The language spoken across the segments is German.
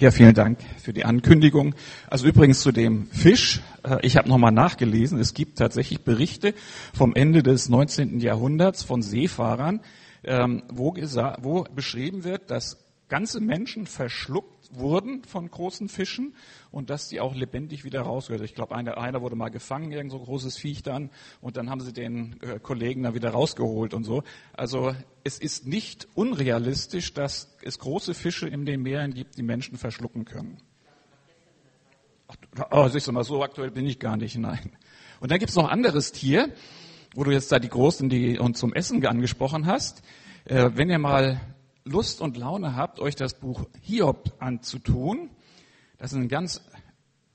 Ja, vielen Dank für die Ankündigung. Also übrigens zu dem Fisch. äh, Ich habe nochmal nachgelesen. Es gibt tatsächlich Berichte vom Ende des 19. Jahrhunderts von Seefahrern, ähm, wo, wo beschrieben wird, dass ganze Menschen verschluckt wurden von großen Fischen und dass die auch lebendig wieder rausgehört. Ich glaube, einer, einer wurde mal gefangen, irgend so großes Viech dann, und dann haben sie den äh, Kollegen dann wieder rausgeholt und so. Also es ist nicht unrealistisch, dass es große Fische in den Meeren gibt, die Menschen verschlucken können. Oh, siehst du mal, so aktuell bin ich gar nicht, nein. Und dann gibt es noch ein anderes Tier, wo du jetzt da die Großen die und zum Essen angesprochen hast. Äh, wenn ihr mal Lust und Laune habt, euch das Buch Hiob anzutun, das ist ein ganz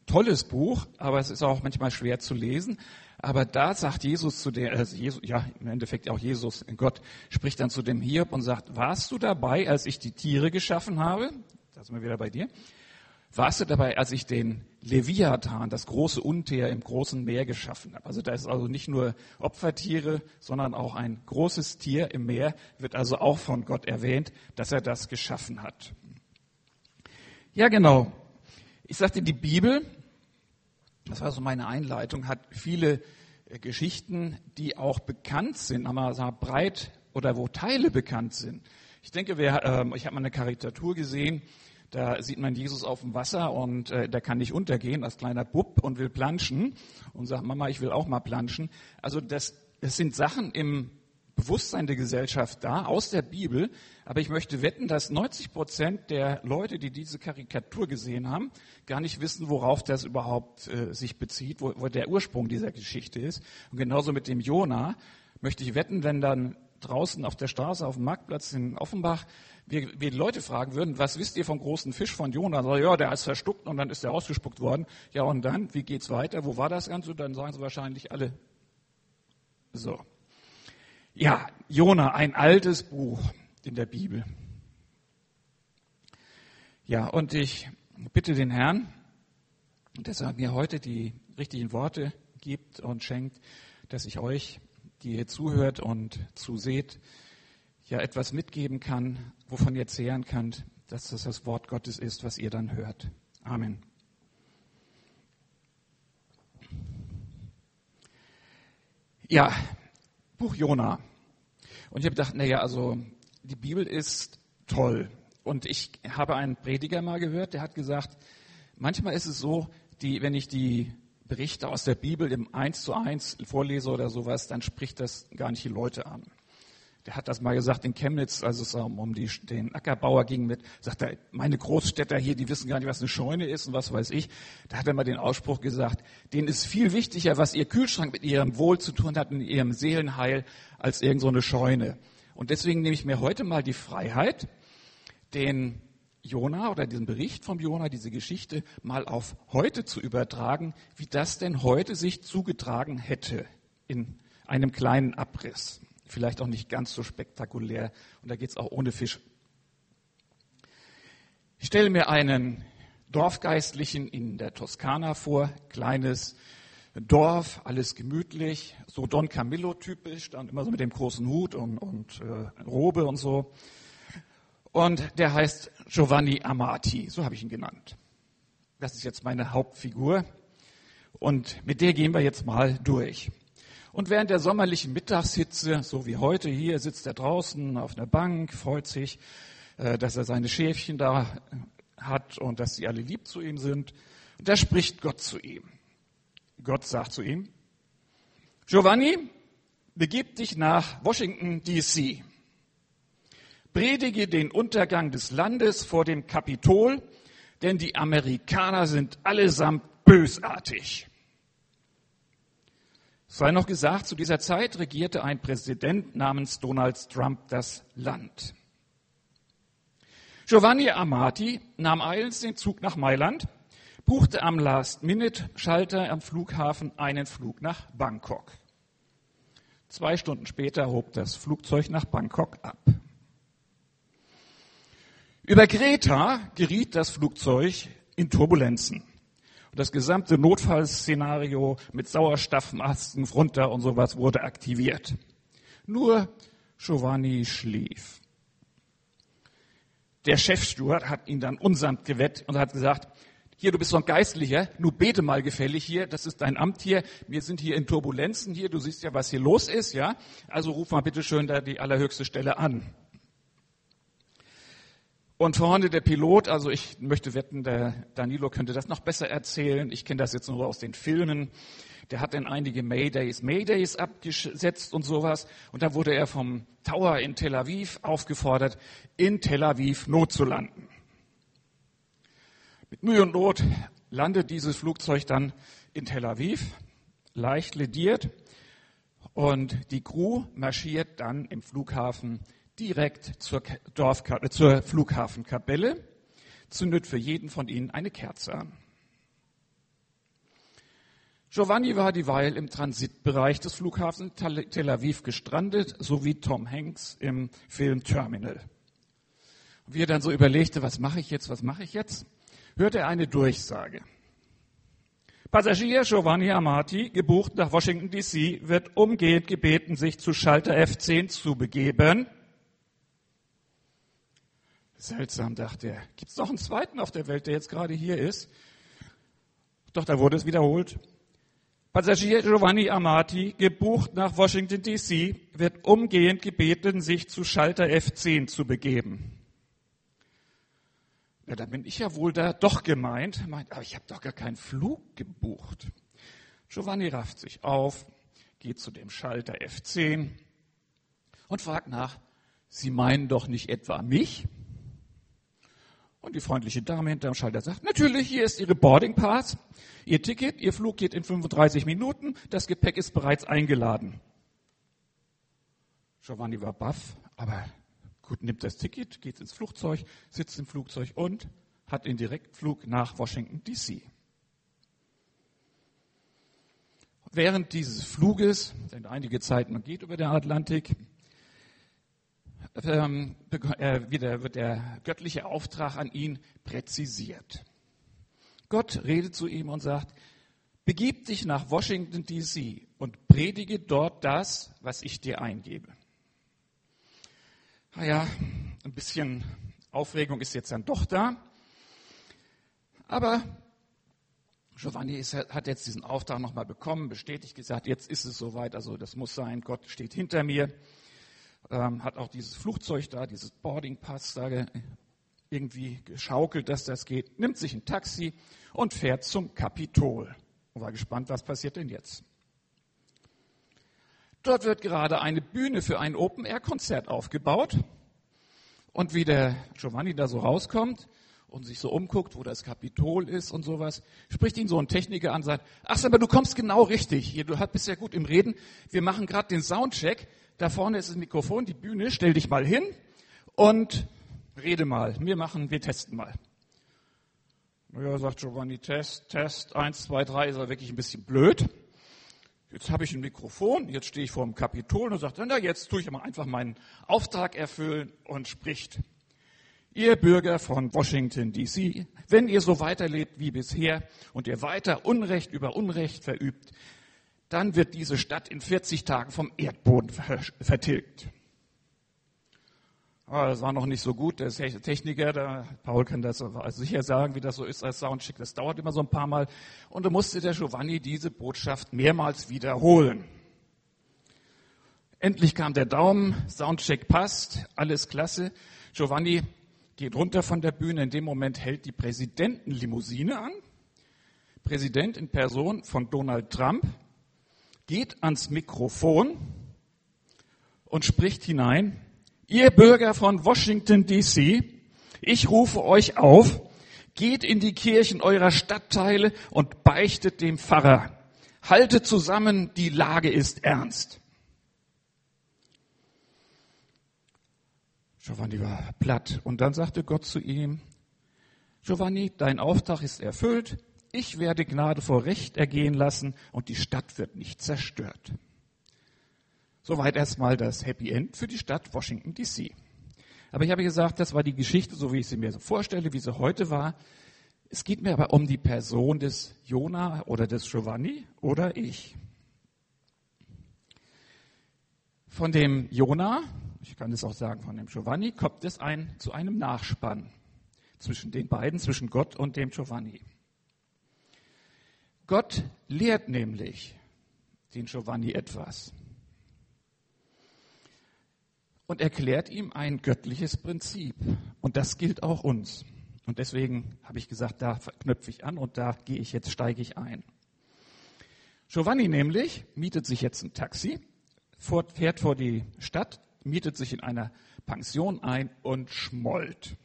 tolles Buch, aber es ist auch manchmal schwer zu lesen. Aber da sagt Jesus zu der, also Jesus, ja, im Endeffekt auch Jesus, Gott, spricht dann zu dem Hiob und sagt, warst du dabei, als ich die Tiere geschaffen habe? Da sind wir wieder bei dir. Warst du dabei, als ich den Leviathan, das große Untier im großen Meer geschaffen habe? Also da ist also nicht nur Opfertiere, sondern auch ein großes Tier im Meer wird also auch von Gott erwähnt, dass er das geschaffen hat. Ja, genau. Ich sagte, die Bibel, das war so meine Einleitung, hat viele äh, Geschichten, die auch bekannt sind, aber wir, breit oder wo Teile bekannt sind. Ich denke, wer, ähm, ich habe mal eine Karikatur gesehen, da sieht man Jesus auf dem Wasser und äh, der kann nicht untergehen als kleiner Bub und will planschen und sagt, Mama, ich will auch mal planschen. Also das, das sind Sachen im Bewusstsein der Gesellschaft da, aus der Bibel. Aber ich möchte wetten, dass 90 Prozent der Leute, die diese Karikatur gesehen haben, gar nicht wissen, worauf das überhaupt äh, sich bezieht, wo, wo der Ursprung dieser Geschichte ist. Und genauso mit dem Jona möchte ich wetten, wenn dann draußen auf der Straße, auf dem Marktplatz in Offenbach, wir, wir Leute fragen würden, was wisst ihr vom großen Fisch von Jona? Dann sagen, ja, der ist verstuckt und dann ist er ausgespuckt worden. Ja, und dann, wie geht's weiter? Wo war das Ganze? Dann sagen sie wahrscheinlich alle so. Ja, Jona, ein altes Buch in der Bibel. Ja, und ich bitte den Herrn, dass er mir heute die richtigen Worte gibt und schenkt, dass ich euch, die ihr zuhört und zuseht, ja etwas mitgeben kann, wovon ihr zehren könnt, dass das das Wort Gottes ist, was ihr dann hört. Amen. Ja, Buch Jona. Und ich habe gedacht, naja, also die Bibel ist toll. Und ich habe einen Prediger mal gehört, der hat gesagt, manchmal ist es so, die, wenn ich die Berichte aus der Bibel im Eins zu eins vorlese oder sowas, dann spricht das gar nicht die Leute an. Der hat das mal gesagt in Chemnitz, als es um die, den Ackerbauer ging mit, sagt er, meine Großstädter hier, die wissen gar nicht, was eine Scheune ist und was weiß ich. Da hat er mal den Ausspruch gesagt, denen ist viel wichtiger, was ihr Kühlschrank mit ihrem Wohl zu tun hat, in ihrem Seelenheil, als irgend so Scheune. Und deswegen nehme ich mir heute mal die Freiheit, den Jona oder diesen Bericht vom Jona, diese Geschichte mal auf heute zu übertragen, wie das denn heute sich zugetragen hätte in einem kleinen Abriss. Vielleicht auch nicht ganz so spektakulär und da geht es auch ohne Fisch. Ich stelle mir einen Dorfgeistlichen in der Toskana vor, kleines Dorf, alles gemütlich, so Don Camillo typisch, dann immer so mit dem großen Hut und, und äh, Robe und so. Und der heißt Giovanni Amati, so habe ich ihn genannt. Das ist jetzt meine Hauptfigur. Und mit der gehen wir jetzt mal durch. Und während der sommerlichen Mittagshitze, so wie heute hier, sitzt er draußen auf einer Bank, freut sich, äh, dass er seine Schäfchen da hat und dass sie alle lieb zu ihm sind. Und da spricht Gott zu ihm. Gott sagt zu ihm, Giovanni, begib dich nach Washington, DC. Predige den Untergang des Landes vor dem Kapitol, denn die Amerikaner sind allesamt bösartig. Sei noch gesagt, zu dieser Zeit regierte ein Präsident namens Donald Trump das Land. Giovanni Amati nahm eilends den Zug nach Mailand, buchte am Last-Minute-Schalter am Flughafen einen Flug nach Bangkok. Zwei Stunden später hob das Flugzeug nach Bangkok ab. Über Kreta geriet das Flugzeug in Turbulenzen. Und das gesamte Notfallszenario mit Sauerstoffmasken runter und sowas wurde aktiviert. Nur Giovanni schlief. der Chefsteward hat ihn dann unsamt gewettet und hat gesagt, hier, du bist so ein Geistlicher, nur bete mal gefällig hier, das ist dein Amt hier, wir sind hier in Turbulenzen hier, du siehst ja, was hier los ist, ja, also ruf mal bitte schön da die allerhöchste Stelle an. Und vorne der Pilot, also ich möchte wetten, der Danilo könnte das noch besser erzählen, ich kenne das jetzt nur aus den Filmen, der hat dann einige Maydays, Maydays abgesetzt und sowas. Und da wurde er vom Tower in Tel Aviv aufgefordert, in Tel Aviv Not zu landen. Mit Mühe und Not landet dieses Flugzeug dann in Tel Aviv, leicht lediert. Und die Crew marschiert dann im Flughafen direkt zur, Dorf, zur Flughafenkapelle, zündet für jeden von ihnen eine Kerze an. Giovanni war dieweil im Transitbereich des Flughafens Tel Aviv gestrandet, so wie Tom Hanks im Film Terminal. Wie er dann so überlegte, was mache ich jetzt, was mache ich jetzt, hörte er eine Durchsage. Passagier Giovanni Amati, gebucht nach Washington DC, wird umgehend gebeten, sich zu Schalter F10 zu begeben. Seltsam, dachte er. Gibt es noch einen zweiten auf der Welt, der jetzt gerade hier ist? Doch da wurde es wiederholt. Passagier Giovanni Amati, gebucht nach Washington DC, wird umgehend gebeten, sich zu Schalter F10 zu begeben. Ja, da bin ich ja wohl da doch gemeint. Meint, aber ich habe doch gar keinen Flug gebucht. Giovanni rafft sich auf, geht zu dem Schalter F10 und fragt nach, Sie meinen doch nicht etwa mich? Und die freundliche Dame hinterm Schalter sagt, natürlich, hier ist Ihre Boarding Pass. Ihr Ticket, Ihr Flug geht in 35 Minuten, das Gepäck ist bereits eingeladen. Giovanni war baff, aber gut, nimmt das Ticket, geht ins Flugzeug, sitzt im Flugzeug und hat den Direktflug nach Washington DC. Während dieses Fluges, sind einige Zeit, man geht über den Atlantik, ähm, äh, wieder wird der göttliche Auftrag an ihn präzisiert. Gott redet zu ihm und sagt, begib dich nach Washington, DC und predige dort das, was ich dir eingebe. Naja, ein bisschen Aufregung ist jetzt dann doch da. Aber Giovanni ist, hat jetzt diesen Auftrag nochmal bekommen, bestätigt gesagt, jetzt ist es soweit, also das muss sein, Gott steht hinter mir ähm, hat auch dieses Flugzeug da, dieses Boarding Pass da irgendwie geschaukelt, dass das geht, nimmt sich ein Taxi und fährt zum Kapitol. Und war gespannt, was passiert denn jetzt. Dort wird gerade eine Bühne für ein Open-Air-Konzert aufgebaut. Und wie der Giovanni da so rauskommt und sich so umguckt, wo das Kapitol ist und sowas, spricht ihn so ein Techniker an und sagt, ach, aber du kommst genau richtig. Hier, du bist ja gut im Reden. Wir machen gerade den Soundcheck. Da vorne ist das Mikrofon, die Bühne. Stell dich mal hin und rede mal. Wir machen, wir testen mal. Ja, sagt Giovanni, Test, Test, eins, zwei, drei, ist er wirklich ein bisschen blöd. Jetzt habe ich ein Mikrofon, jetzt stehe ich vor dem Kapitol und sagt, na, jetzt tue ich mal einfach meinen Auftrag erfüllen und spricht. Ihr Bürger von Washington DC, wenn ihr so weiterlebt wie bisher und ihr weiter Unrecht über Unrecht verübt, dann wird diese Stadt in 40 Tagen vom Erdboden vertilgt. Aber das war noch nicht so gut. Der Techniker, der Paul kann das sicher sagen, wie das so ist als Soundcheck. Das dauert immer so ein paar Mal. Und da musste der Giovanni diese Botschaft mehrmals wiederholen. Endlich kam der Daumen, Soundcheck passt, alles klasse. Giovanni geht runter von der Bühne. In dem Moment hält die Präsidentenlimousine an. Präsident in Person von Donald Trump geht ans Mikrofon und spricht hinein, ihr Bürger von Washington, DC, ich rufe euch auf, geht in die Kirchen eurer Stadtteile und beichtet dem Pfarrer. Haltet zusammen, die Lage ist ernst. Giovanni war platt und dann sagte Gott zu ihm, Giovanni, dein Auftrag ist erfüllt, ich werde Gnade vor Recht ergehen lassen und die Stadt wird nicht zerstört. Soweit erstmal das Happy End für die Stadt Washington DC. Aber ich habe gesagt, das war die Geschichte, so wie ich sie mir so vorstelle, wie sie heute war. Es geht mir aber um die Person des Jona oder des Giovanni oder ich. Von dem Jona ich kann es auch sagen von dem Giovanni, kommt es ein, zu einem Nachspann zwischen den beiden, zwischen Gott und dem Giovanni. Gott lehrt nämlich den Giovanni etwas und erklärt ihm ein göttliches Prinzip. Und das gilt auch uns. Und deswegen habe ich gesagt, da knöpfe ich an und da gehe ich jetzt, steige ich ein. Giovanni nämlich mietet sich jetzt ein Taxi, fährt vor die Stadt, mietet sich in einer Pension ein und schmollt.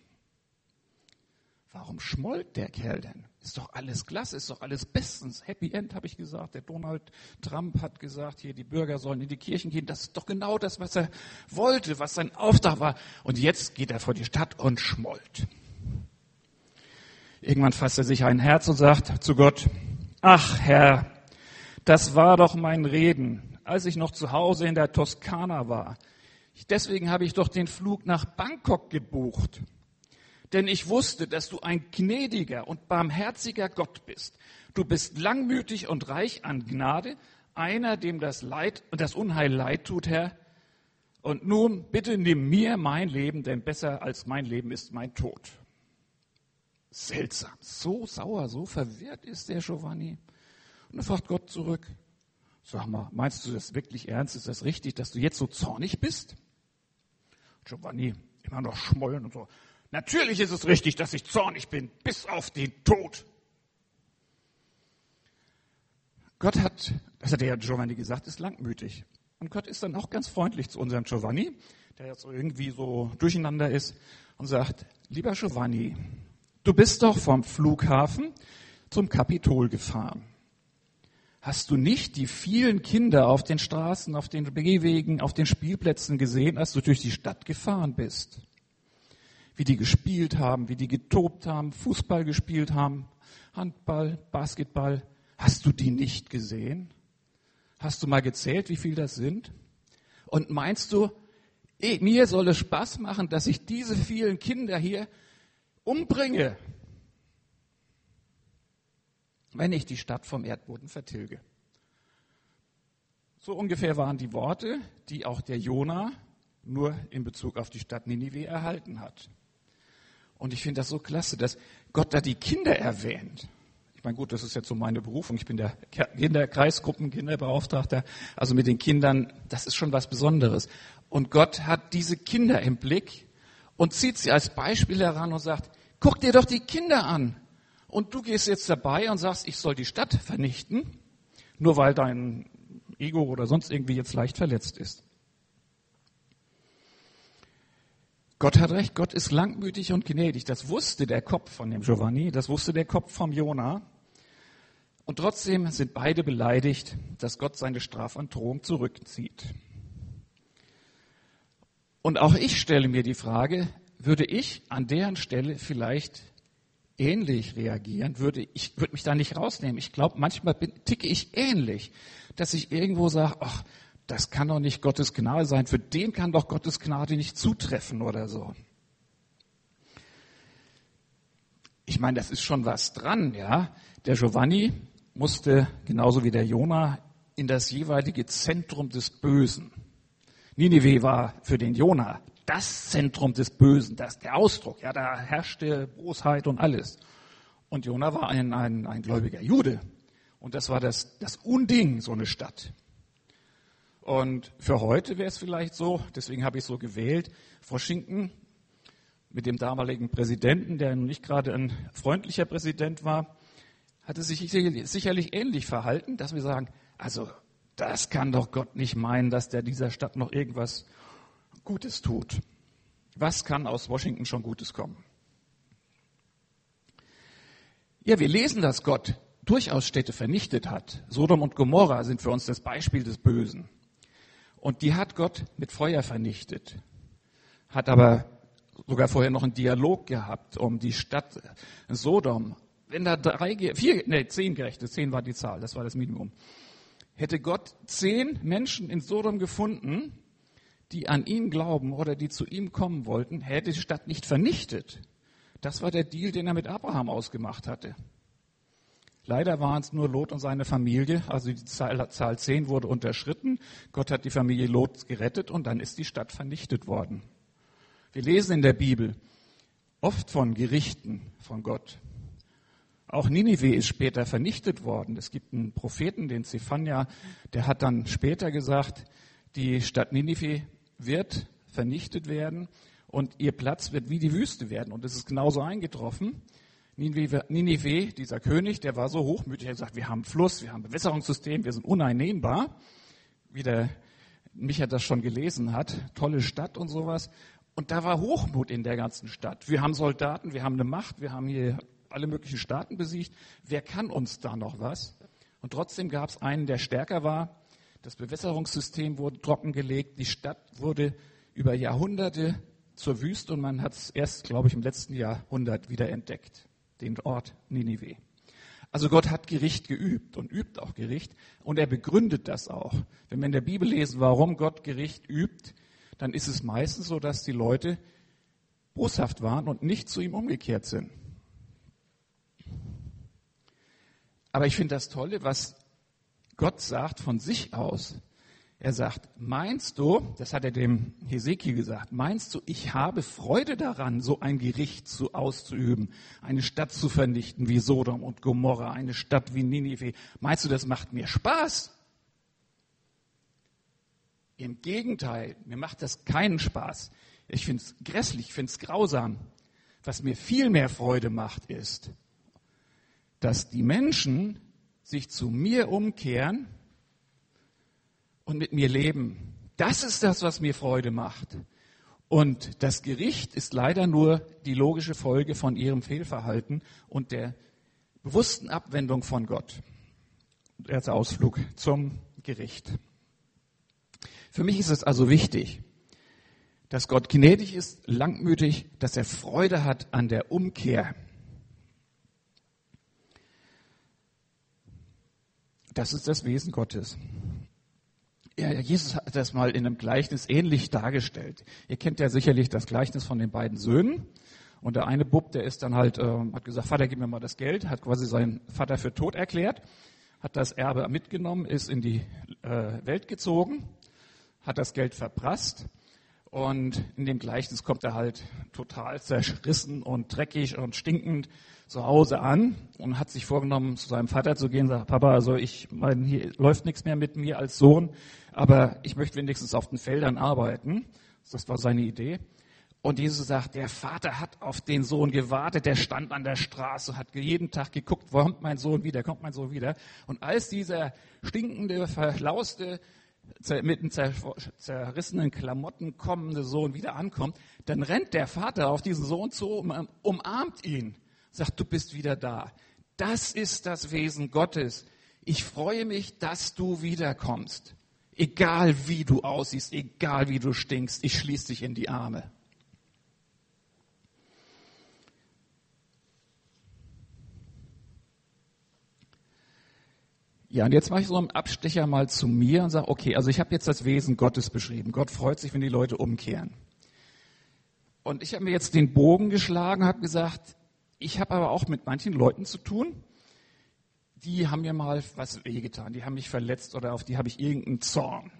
Warum schmollt der Kerl denn? Ist doch alles klasse, ist doch alles bestens. Happy End, habe ich gesagt. Der Donald Trump hat gesagt, hier die Bürger sollen in die Kirchen gehen. Das ist doch genau das, was er wollte, was sein Auftrag war. Und jetzt geht er vor die Stadt und schmollt. Irgendwann fasst er sich ein Herz und sagt zu Gott, ach Herr, das war doch mein Reden, als ich noch zu Hause in der Toskana war. Deswegen habe ich doch den Flug nach Bangkok gebucht denn ich wusste, dass du ein gnädiger und barmherziger Gott bist. Du bist langmütig und reich an Gnade, einer, dem das Leid und das Unheil leid tut, Herr. Und nun bitte nimm mir mein Leben, denn besser als mein Leben ist mein Tod. Seltsam, so sauer, so verwirrt ist der Giovanni. Und dann fragt Gott zurück, sag mal, meinst du das wirklich ernst? Ist das richtig, dass du jetzt so zornig bist? Giovanni immer noch schmollen und so. Natürlich ist es richtig, dass ich zornig bin, bis auf den Tod. Gott hat, das hat der Giovanni gesagt, ist langmütig. Und Gott ist dann auch ganz freundlich zu unserem Giovanni, der jetzt irgendwie so durcheinander ist, und sagt, lieber Giovanni, du bist doch vom Flughafen zum Kapitol gefahren. Hast du nicht die vielen Kinder auf den Straßen, auf den Gehwegen, auf den Spielplätzen gesehen, als du durch die Stadt gefahren bist? wie die gespielt haben, wie die getobt haben, Fußball gespielt haben, Handball, Basketball. Hast du die nicht gesehen? Hast du mal gezählt, wie viel das sind? Und meinst du, eh, mir soll es Spaß machen, dass ich diese vielen Kinder hier umbringe, wenn ich die Stadt vom Erdboden vertilge? So ungefähr waren die Worte, die auch der Jona nur in Bezug auf die Stadt Ninive erhalten hat. Und ich finde das so klasse, dass Gott da die Kinder erwähnt. Ich meine, gut, das ist jetzt so meine Berufung. Ich bin der Kinderkreisgruppen, Kinderbeauftragter. Also mit den Kindern, das ist schon was Besonderes. Und Gott hat diese Kinder im Blick und zieht sie als Beispiel heran und sagt, guck dir doch die Kinder an. Und du gehst jetzt dabei und sagst, ich soll die Stadt vernichten, nur weil dein Ego oder sonst irgendwie jetzt leicht verletzt ist. Gott hat recht, Gott ist langmütig und gnädig. Das wusste der Kopf von dem Giovanni, das wusste der Kopf vom Jona. Und trotzdem sind beide beleidigt, dass Gott seine Strafandrohung zurückzieht. Und auch ich stelle mir die Frage, würde ich an deren Stelle vielleicht ähnlich reagieren? Würde ich würde mich da nicht rausnehmen? Ich glaube, manchmal bin, ticke ich ähnlich, dass ich irgendwo sage, ach, das kann doch nicht Gottes Gnade sein, für den kann doch Gottes Gnade nicht zutreffen oder so. Ich meine, das ist schon was dran, ja. Der Giovanni musste genauso wie der Jona in das jeweilige Zentrum des Bösen. Ninive war für den Jona das Zentrum des Bösen, das der Ausdruck, ja, da herrschte Bosheit und alles. Und Jona war ein, ein, ein gläubiger Jude. Und das war das, das Unding, so eine Stadt. Und für heute wäre es vielleicht so, deswegen habe ich so gewählt, Washington mit dem damaligen Präsidenten, der nicht gerade ein freundlicher Präsident war, hatte sich sicherlich ähnlich verhalten, dass wir sagen, also das kann doch Gott nicht meinen, dass der dieser Stadt noch irgendwas Gutes tut. Was kann aus Washington schon Gutes kommen? Ja, wir lesen, dass Gott durchaus Städte vernichtet hat. Sodom und Gomorra sind für uns das Beispiel des Bösen. Und die hat Gott mit Feuer vernichtet. Hat aber sogar vorher noch einen Dialog gehabt um die Stadt Sodom. Wenn da drei, vier, nee, zehn Gerechte, zehn war die Zahl, das war das Minimum. Hätte Gott zehn Menschen in Sodom gefunden, die an ihn glauben oder die zu ihm kommen wollten, hätte die Stadt nicht vernichtet. Das war der Deal, den er mit Abraham ausgemacht hatte. Leider waren es nur Lot und seine Familie. Also die Zahl, Zahl 10 wurde unterschritten. Gott hat die Familie Lot gerettet und dann ist die Stadt vernichtet worden. Wir lesen in der Bibel oft von Gerichten von Gott. Auch Ninive ist später vernichtet worden. Es gibt einen Propheten, den Zephania, der hat dann später gesagt, die Stadt Ninive wird vernichtet werden und ihr Platz wird wie die Wüste werden. Und es ist genauso eingetroffen. Ninive, dieser König, der war so hochmütig, er hat gesagt, wir haben Fluss, wir haben Bewässerungssystem, wir sind uneinnehmbar. Wie der Micha das schon gelesen hat, tolle Stadt und sowas. Und da war Hochmut in der ganzen Stadt. Wir haben Soldaten, wir haben eine Macht, wir haben hier alle möglichen Staaten besiegt. Wer kann uns da noch was? Und trotzdem gab es einen, der stärker war. Das Bewässerungssystem wurde trockengelegt. Die Stadt wurde über Jahrhunderte zur Wüste und man hat es erst, glaube ich, im letzten Jahrhundert wieder entdeckt den Ort Ninive. Also Gott hat Gericht geübt und übt auch Gericht und er begründet das auch. Wenn wir in der Bibel lesen, warum Gott Gericht übt, dann ist es meistens so, dass die Leute boshaft waren und nicht zu ihm umgekehrt sind. Aber ich finde das Tolle, was Gott sagt von sich aus. Er sagt, meinst du, das hat er dem Hesekiel gesagt, meinst du, ich habe Freude daran, so ein Gericht zu, auszuüben, eine Stadt zu vernichten wie Sodom und Gomorra, eine Stadt wie Ninive? Meinst du, das macht mir Spaß? Im Gegenteil, mir macht das keinen Spaß. Ich finde es grässlich, ich finde es grausam. Was mir viel mehr Freude macht, ist, dass die Menschen sich zu mir umkehren, und mit mir leben. Das ist das, was mir Freude macht. Und das Gericht ist leider nur die logische Folge von ihrem Fehlverhalten und der bewussten Abwendung von Gott. Erster Ausflug zum Gericht. Für mich ist es also wichtig, dass Gott gnädig ist, langmütig, dass er Freude hat an der Umkehr. Das ist das Wesen Gottes. Ja, Jesus hat das mal in einem Gleichnis ähnlich dargestellt. Ihr kennt ja sicherlich das Gleichnis von den beiden Söhnen. Und der eine Bub, der ist dann halt, äh, hat gesagt, Vater, gib mir mal das Geld, hat quasi seinen Vater für tot erklärt, hat das Erbe mitgenommen, ist in die äh, Welt gezogen, hat das Geld verprasst und in dem Gleichnis kommt er halt total zerrissen und dreckig und stinkend zu Hause an und hat sich vorgenommen, zu seinem Vater zu gehen, sagt, Papa, also ich meine, hier läuft nichts mehr mit mir als Sohn, aber ich möchte wenigstens auf den Feldern arbeiten. Das war seine Idee. Und Jesus sagt, der Vater hat auf den Sohn gewartet, der stand an der Straße, hat jeden Tag geguckt, wo kommt mein Sohn wieder, kommt mein Sohn wieder. Und als dieser stinkende, verlauste, mit den zerrissenen Klamotten kommende Sohn wieder ankommt, dann rennt der Vater auf diesen Sohn zu, umarmt ihn, sagt, du bist wieder da. Das ist das Wesen Gottes. Ich freue mich, dass du wiederkommst. Egal wie du aussiehst, egal wie du stinkst, ich schließe dich in die Arme. Ja, und jetzt mache ich so einen Abstecher mal zu mir und sage, okay, also ich habe jetzt das Wesen Gottes beschrieben. Gott freut sich, wenn die Leute umkehren. Und ich habe mir jetzt den Bogen geschlagen, habe gesagt, ich habe aber auch mit manchen Leuten zu tun, die haben mir mal was wehgetan, die haben mich verletzt oder auf die habe ich irgendeinen Zorn.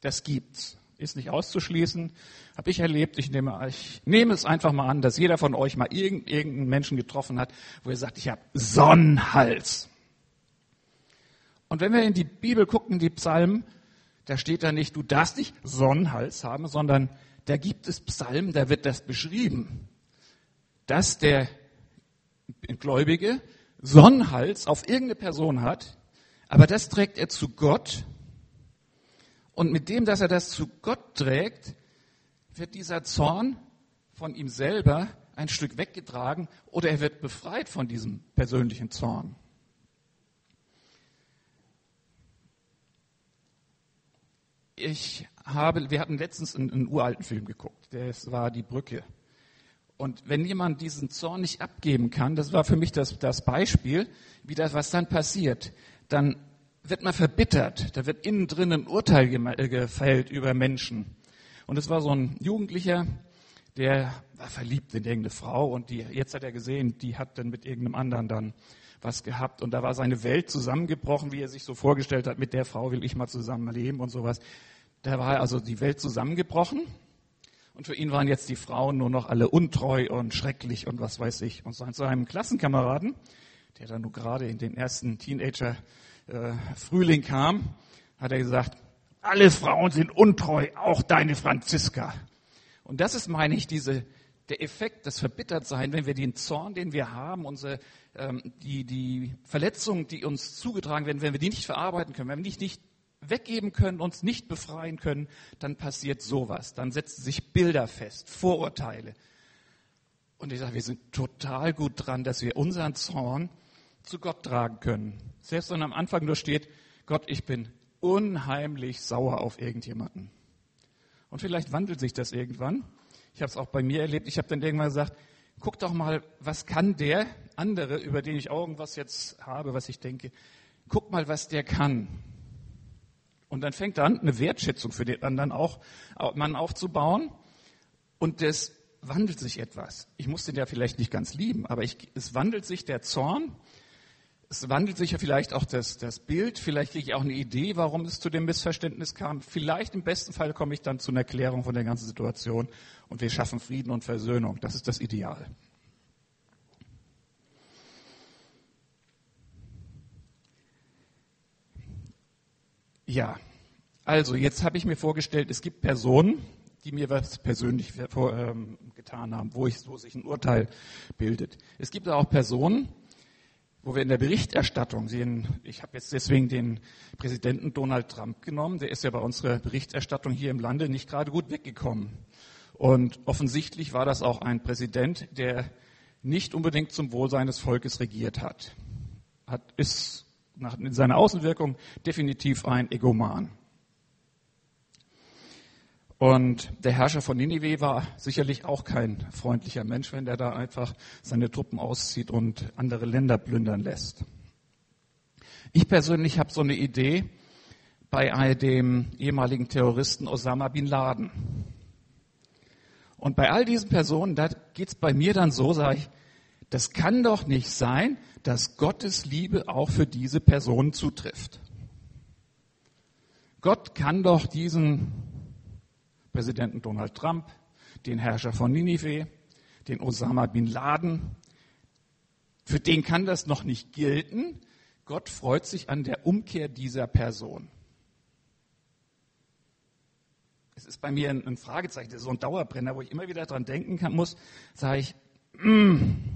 Das gibt's. Ist nicht auszuschließen. Habe ich erlebt. Ich nehme, ich nehme es einfach mal an, dass jeder von euch mal irgendeinen Menschen getroffen hat, wo er sagt, ich habe Sonnenhals. Und wenn wir in die Bibel gucken, die Psalmen, da steht da nicht, du darfst nicht Sonnenhals haben, sondern da gibt es Psalmen, da wird das beschrieben, dass der Gläubige Sonnenhals auf irgendeine Person hat, aber das trägt er zu Gott. Und mit dem, dass er das zu Gott trägt, wird dieser Zorn von ihm selber ein Stück weggetragen oder er wird befreit von diesem persönlichen Zorn. ich habe, wir hatten letztens einen, einen uralten Film geguckt, das war Die Brücke. Und wenn jemand diesen Zorn nicht abgeben kann, das war für mich das, das Beispiel, wie das, was dann passiert, dann wird man verbittert, da wird innen drin ein Urteil äh, gefällt über Menschen. Und es war so ein Jugendlicher, der war verliebt in irgendeine Frau und die, jetzt hat er gesehen, die hat dann mit irgendeinem anderen dann was gehabt und da war seine Welt zusammengebrochen, wie er sich so vorgestellt hat, mit der Frau will ich mal zusammenleben und sowas. Da war also die Welt zusammengebrochen und für ihn waren jetzt die Frauen nur noch alle untreu und schrecklich und was weiß ich. Und zu einem Klassenkameraden, der dann nur gerade in den ersten Teenager-Frühling äh, kam, hat er gesagt, alle Frauen sind untreu, auch deine Franziska. Und das ist, meine ich, diese, der Effekt, das Verbittertsein, wenn wir den Zorn, den wir haben, unsere, ähm, die, die Verletzungen, die uns zugetragen werden, wenn wir die nicht verarbeiten können, wenn wir die nicht weggeben können, uns nicht befreien können, dann passiert sowas. Dann setzen sich Bilder fest, Vorurteile. Und ich sage, wir sind total gut dran, dass wir unseren Zorn zu Gott tragen können. Selbst wenn am Anfang nur steht, Gott, ich bin unheimlich sauer auf irgendjemanden. Und vielleicht wandelt sich das irgendwann. Ich habe es auch bei mir erlebt. Ich habe dann irgendwann gesagt, guck doch mal, was kann der andere, über den ich irgendwas jetzt habe, was ich denke, guck mal, was der kann. Und dann fängt an, eine Wertschätzung für den anderen auch, Mann aufzubauen. Und das wandelt sich etwas. Ich muss den ja vielleicht nicht ganz lieben, aber ich, es wandelt sich der Zorn. Es wandelt sich ja vielleicht auch das, das Bild. Vielleicht kriege ich auch eine Idee, warum es zu dem Missverständnis kam. Vielleicht im besten Fall komme ich dann zu einer Erklärung von der ganzen Situation und wir schaffen Frieden und Versöhnung. Das ist das Ideal. Ja, also jetzt habe ich mir vorgestellt, es gibt Personen, die mir was persönlich ähm, getan haben, wo, ich, wo sich ein Urteil bildet. Es gibt auch Personen, wo wir in der Berichterstattung sehen, ich habe jetzt deswegen den Präsidenten Donald Trump genommen, der ist ja bei unserer Berichterstattung hier im Lande nicht gerade gut weggekommen. Und offensichtlich war das auch ein Präsident, der nicht unbedingt zum Wohl seines Volkes regiert hat. hat ist nach, in seiner Außenwirkung definitiv ein Egoman. Und der Herrscher von Ninive war sicherlich auch kein freundlicher Mensch, wenn der da einfach seine Truppen auszieht und andere Länder plündern lässt. Ich persönlich habe so eine Idee bei dem ehemaligen Terroristen Osama bin Laden. Und bei all diesen Personen, da geht's bei mir dann so, sage ich, das kann doch nicht sein, dass Gottes Liebe auch für diese Person zutrifft. Gott kann doch diesen Präsidenten Donald Trump, den Herrscher von Ninive, den Osama bin Laden, für den kann das noch nicht gelten. Gott freut sich an der Umkehr dieser Person. Es ist bei mir ein, Fragezeichen, das ist so ein Dauerbrenner, wo ich immer wieder dran denken kann, muss, sage ich, mm,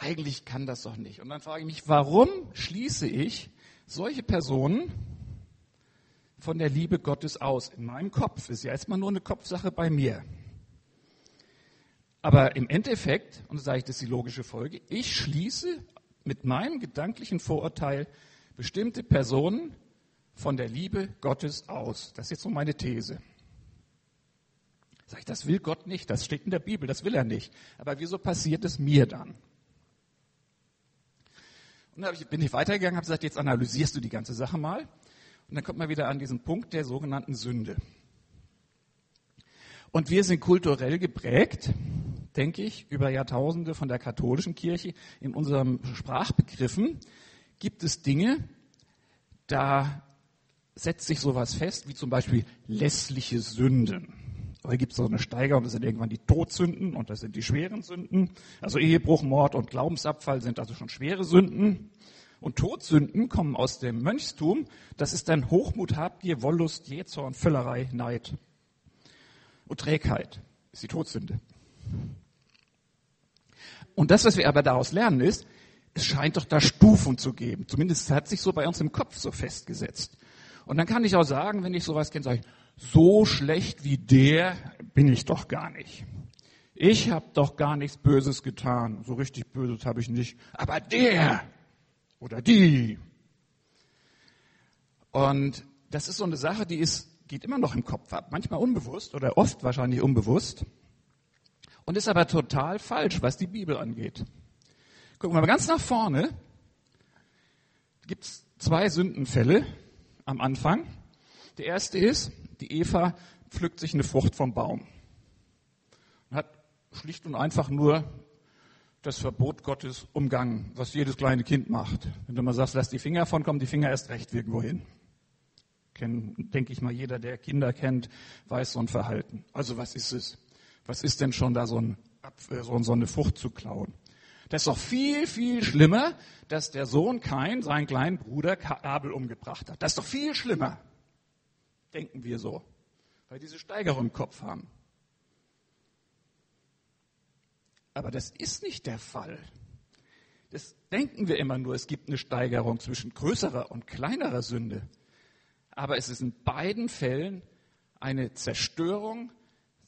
eigentlich kann das doch nicht. Und dann frage ich mich, warum schließe ich solche Personen von der Liebe Gottes aus? In meinem Kopf ist ja erstmal nur eine Kopfsache bei mir. Aber im Endeffekt, und da sage ich, das ist die logische Folge, ich schließe mit meinem gedanklichen Vorurteil bestimmte Personen von der Liebe Gottes aus. Das ist jetzt so meine These. Sag ich, das will Gott nicht, das steht in der Bibel, das will er nicht. Aber wieso passiert es mir dann? Und dann bin ich weitergegangen, habe gesagt, jetzt analysierst du die ganze Sache mal. Und dann kommt man wieder an diesen Punkt der sogenannten Sünde. Und wir sind kulturell geprägt, denke ich, über Jahrtausende von der katholischen Kirche. In unseren Sprachbegriffen gibt es Dinge, da setzt sich sowas fest, wie zum Beispiel lässliche Sünden. Da gibt es so eine Steigerung, das sind irgendwann die Todsünden und das sind die schweren Sünden. Also Ehebruch, Mord und Glaubensabfall sind also schon schwere Sünden. Und Todsünden kommen aus dem Mönchstum. Das ist dann Hochmut, Habgier, Wollust, Jähzorn, Völlerei, Neid. Und Trägheit ist die Todsünde. Und das, was wir aber daraus lernen, ist, es scheint doch da Stufen zu geben. Zumindest hat sich so bei uns im Kopf so festgesetzt. Und dann kann ich auch sagen, wenn ich sowas kenne, sage ich, so schlecht wie der bin ich doch gar nicht. Ich habe doch gar nichts Böses getan. So richtig Böses habe ich nicht. Aber der oder die. Und das ist so eine Sache, die ist, geht immer noch im Kopf ab. Manchmal unbewusst oder oft wahrscheinlich unbewusst. Und ist aber total falsch, was die Bibel angeht. Gucken wir mal ganz nach vorne. Gibt es zwei Sündenfälle am Anfang. Der erste ist, die Eva pflückt sich eine Frucht vom Baum. schlicht und einfach nur das Verbot Gottes umgangen, was jedes kleine Kind macht. Wenn du mal sagst, lass die Finger von, kommen die Finger erst recht irgendwo hin. Denke ich mal, jeder, der Kinder kennt, weiß so ein Verhalten. Also was ist es? Was ist denn schon da so, ein, so eine Frucht zu klauen? Das ist doch viel, viel schlimmer, dass der Sohn Kain seinen kleinen Bruder Abel umgebracht hat. Das ist doch viel schlimmer. Denken wir so. Weil diese Steigerung im Kopf haben. Aber das ist nicht der Fall. Das denken wir immer nur, es gibt eine Steigerung zwischen größerer und kleinerer Sünde. Aber es ist in beiden Fällen eine Zerstörung,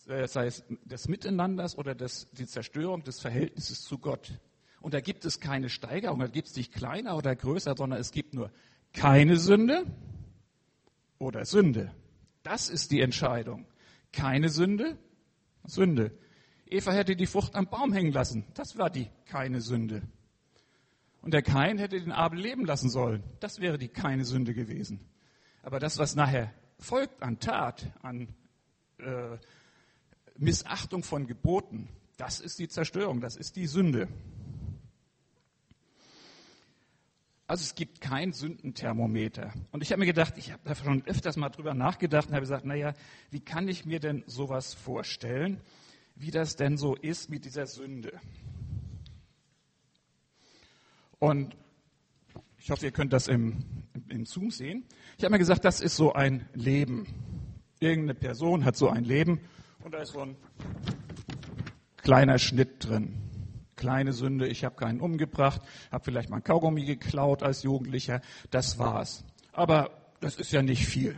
äh, sei es des Miteinanders oder des, die Zerstörung des Verhältnisses zu Gott. Und da gibt es keine Steigerung, da gibt es nicht kleiner oder größer, sondern es gibt nur keine Sünde oder Sünde. Das ist die Entscheidung. Keine Sünde, Sünde. Eva hätte die Frucht am Baum hängen lassen. Das war die keine Sünde. Und der Kain hätte den Abel leben lassen sollen. Das wäre die keine Sünde gewesen. Aber das, was nachher folgt an Tat, an äh, Missachtung von Geboten, das ist die Zerstörung, das ist die Sünde. Also es gibt kein Sündenthermometer. Und ich habe mir gedacht, ich habe da schon öfters mal drüber nachgedacht und habe gesagt, naja, wie kann ich mir denn sowas vorstellen? wie das denn so ist mit dieser Sünde. Und ich hoffe, ihr könnt das im, im Zoom sehen. Ich habe mir gesagt, das ist so ein Leben. Irgendeine Person hat so ein Leben und da ist so ein kleiner Schnitt drin. Kleine Sünde, ich habe keinen umgebracht, habe vielleicht mal ein Kaugummi geklaut als Jugendlicher, das war's. Aber das ist ja nicht viel.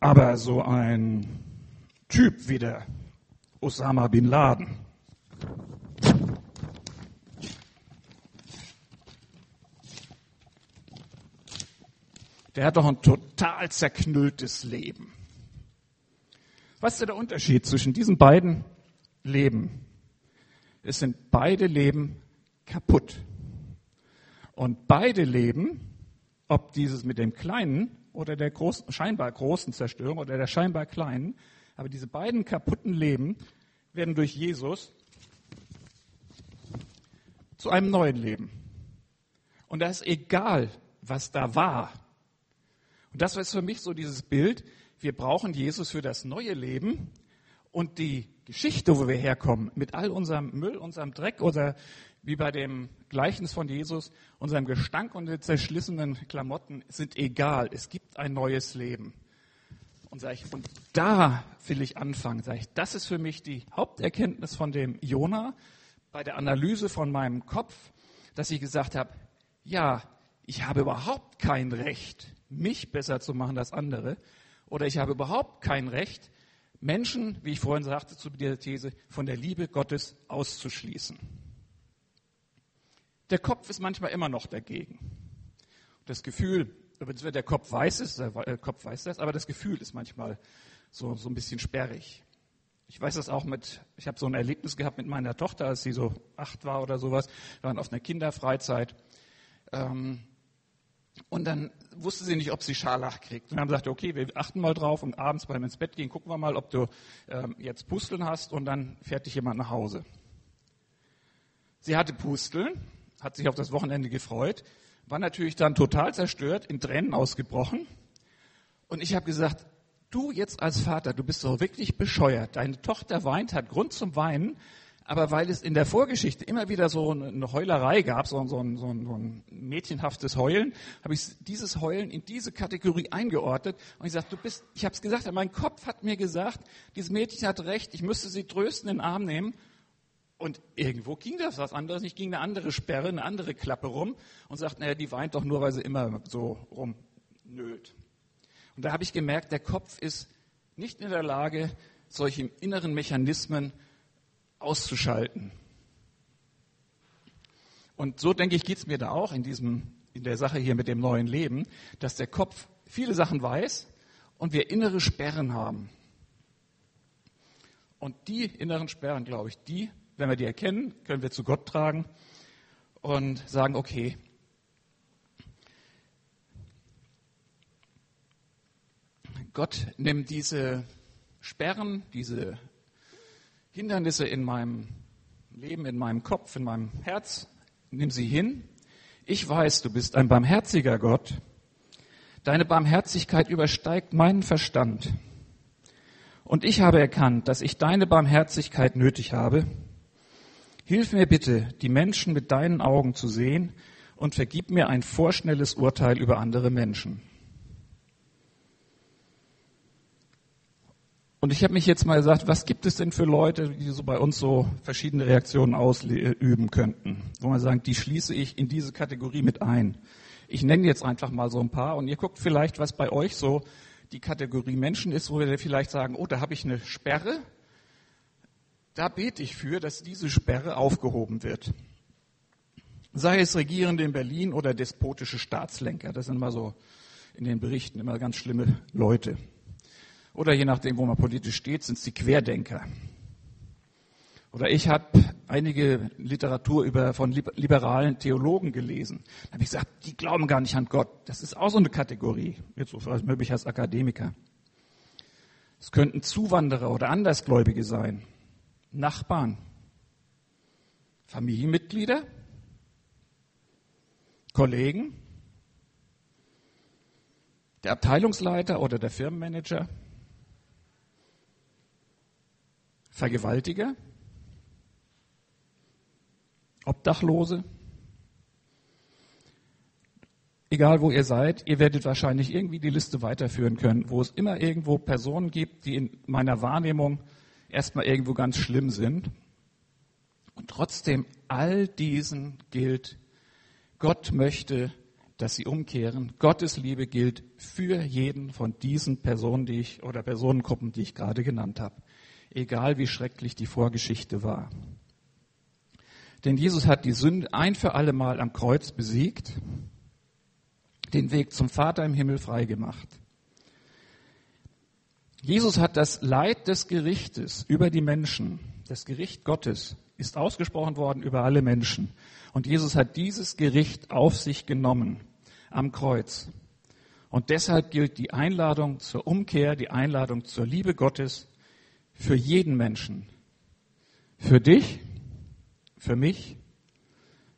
Aber so ein Typ wie der Osama bin Laden. Der hat doch ein total zerknülltes Leben. Was ist der Unterschied zwischen diesen beiden Leben? Es sind beide Leben kaputt. Und beide Leben, ob dieses mit dem kleinen oder der großen, scheinbar großen Zerstörung oder der scheinbar kleinen, aber diese beiden kaputten Leben werden durch Jesus zu einem neuen Leben. Und da ist egal, was da war. Und das ist für mich so dieses Bild, wir brauchen Jesus für das neue Leben und die Geschichte, wo wir herkommen, mit all unserem Müll, unserem Dreck oder wie bei dem Gleichnis von Jesus, unserem Gestank und den zerschlissenen Klamotten sind egal. Es gibt ein neues Leben. Und, sag ich, und da will ich anfangen. Sag ich, das ist für mich die Haupterkenntnis von dem Jona bei der Analyse von meinem Kopf, dass ich gesagt habe, ja, ich habe überhaupt kein Recht, mich besser zu machen als andere. Oder ich habe überhaupt kein Recht, Menschen, wie ich vorhin sagte zu dieser These, von der Liebe Gottes auszuschließen. Der Kopf ist manchmal immer noch dagegen. Das Gefühl, der Kopf weiß es, der äh, Kopf weiß das, aber das Gefühl ist manchmal so, so ein bisschen sperrig. Ich weiß das auch mit, ich habe so ein Erlebnis gehabt mit meiner Tochter, als sie so acht war oder sowas. Wir waren auf einer Kinderfreizeit. Ähm, und dann wusste sie nicht, ob sie Scharlach kriegt. Und dann haben gesagt, okay, wir achten mal drauf und abends beim ins Bett gehen, gucken wir mal, ob du ähm, jetzt Pusteln hast und dann fährt dich jemand nach Hause. Sie hatte Pusteln, hat sich auf das Wochenende gefreut war natürlich dann total zerstört, in Tränen ausgebrochen. Und ich habe gesagt, du jetzt als Vater, du bist doch wirklich bescheuert. Deine Tochter weint, hat Grund zum Weinen, aber weil es in der Vorgeschichte immer wieder so eine Heulerei gab, so, ein, so ein, so ein mädchenhaftes Heulen, habe ich dieses Heulen in diese Kategorie eingeordnet und ich sagte, du bist, ich habe es gesagt, mein Kopf hat mir gesagt, dieses Mädchen hat recht, ich müsste sie trösten, in den Arm nehmen und irgendwo ging das was anderes nicht, ging eine andere Sperre, eine andere Klappe rum und sagt, naja, die weint doch nur, weil sie immer so rumnölt. Und da habe ich gemerkt, der Kopf ist nicht in der Lage, solche inneren Mechanismen auszuschalten. Und so denke ich, geht es mir da auch in diesem, in der Sache hier mit dem neuen Leben, dass der Kopf viele Sachen weiß und wir innere Sperren haben. Und die inneren Sperren, glaube ich, die wenn wir die erkennen, können wir zu Gott tragen und sagen, okay, Gott nimmt diese Sperren, diese Hindernisse in meinem Leben, in meinem Kopf, in meinem Herz, nimm sie hin. Ich weiß, du bist ein barmherziger Gott. Deine Barmherzigkeit übersteigt meinen Verstand. Und ich habe erkannt, dass ich deine Barmherzigkeit nötig habe. Hilf mir bitte, die Menschen mit deinen Augen zu sehen und vergib mir ein vorschnelles Urteil über andere Menschen. Und ich habe mich jetzt mal gesagt, was gibt es denn für Leute, die so bei uns so verschiedene Reaktionen ausüben könnten? Wo man sagt, die schließe ich in diese Kategorie mit ein. Ich nenne jetzt einfach mal so ein paar und ihr guckt vielleicht, was bei euch so die Kategorie Menschen ist, wo wir vielleicht sagen, oh, da habe ich eine Sperre. Da bete ich für, dass diese Sperre aufgehoben wird. Sei es Regierende in Berlin oder despotische Staatslenker. Das sind immer so in den Berichten immer ganz schlimme Leute. Oder je nachdem, wo man politisch steht, sind es die Querdenker. Oder ich habe einige Literatur über, von liberalen Theologen gelesen. Da habe ich gesagt, die glauben gar nicht an Gott. Das ist auch so eine Kategorie, jetzt so möglich als Akademiker. Es könnten Zuwanderer oder Andersgläubige sein, Nachbarn, Familienmitglieder, Kollegen, der Abteilungsleiter oder der Firmenmanager, Vergewaltiger, Obdachlose, egal wo ihr seid, ihr werdet wahrscheinlich irgendwie die Liste weiterführen können, wo es immer irgendwo Personen gibt, die in meiner Wahrnehmung erstmal irgendwo ganz schlimm sind. Und trotzdem all diesen gilt, Gott möchte, dass sie umkehren. Gottes Liebe gilt für jeden von diesen Personen, die ich oder Personengruppen, die ich gerade genannt habe. Egal wie schrecklich die Vorgeschichte war. Denn Jesus hat die Sünde ein für alle Mal am Kreuz besiegt, den Weg zum Vater im Himmel freigemacht. Jesus hat das Leid des Gerichtes über die Menschen, das Gericht Gottes, ist ausgesprochen worden über alle Menschen. Und Jesus hat dieses Gericht auf sich genommen am Kreuz. Und deshalb gilt die Einladung zur Umkehr, die Einladung zur Liebe Gottes für jeden Menschen. Für dich, für mich,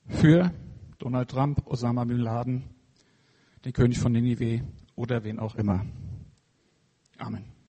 für Donald Trump, Osama Bin Laden, den König von Ninive oder wen auch immer. Amen.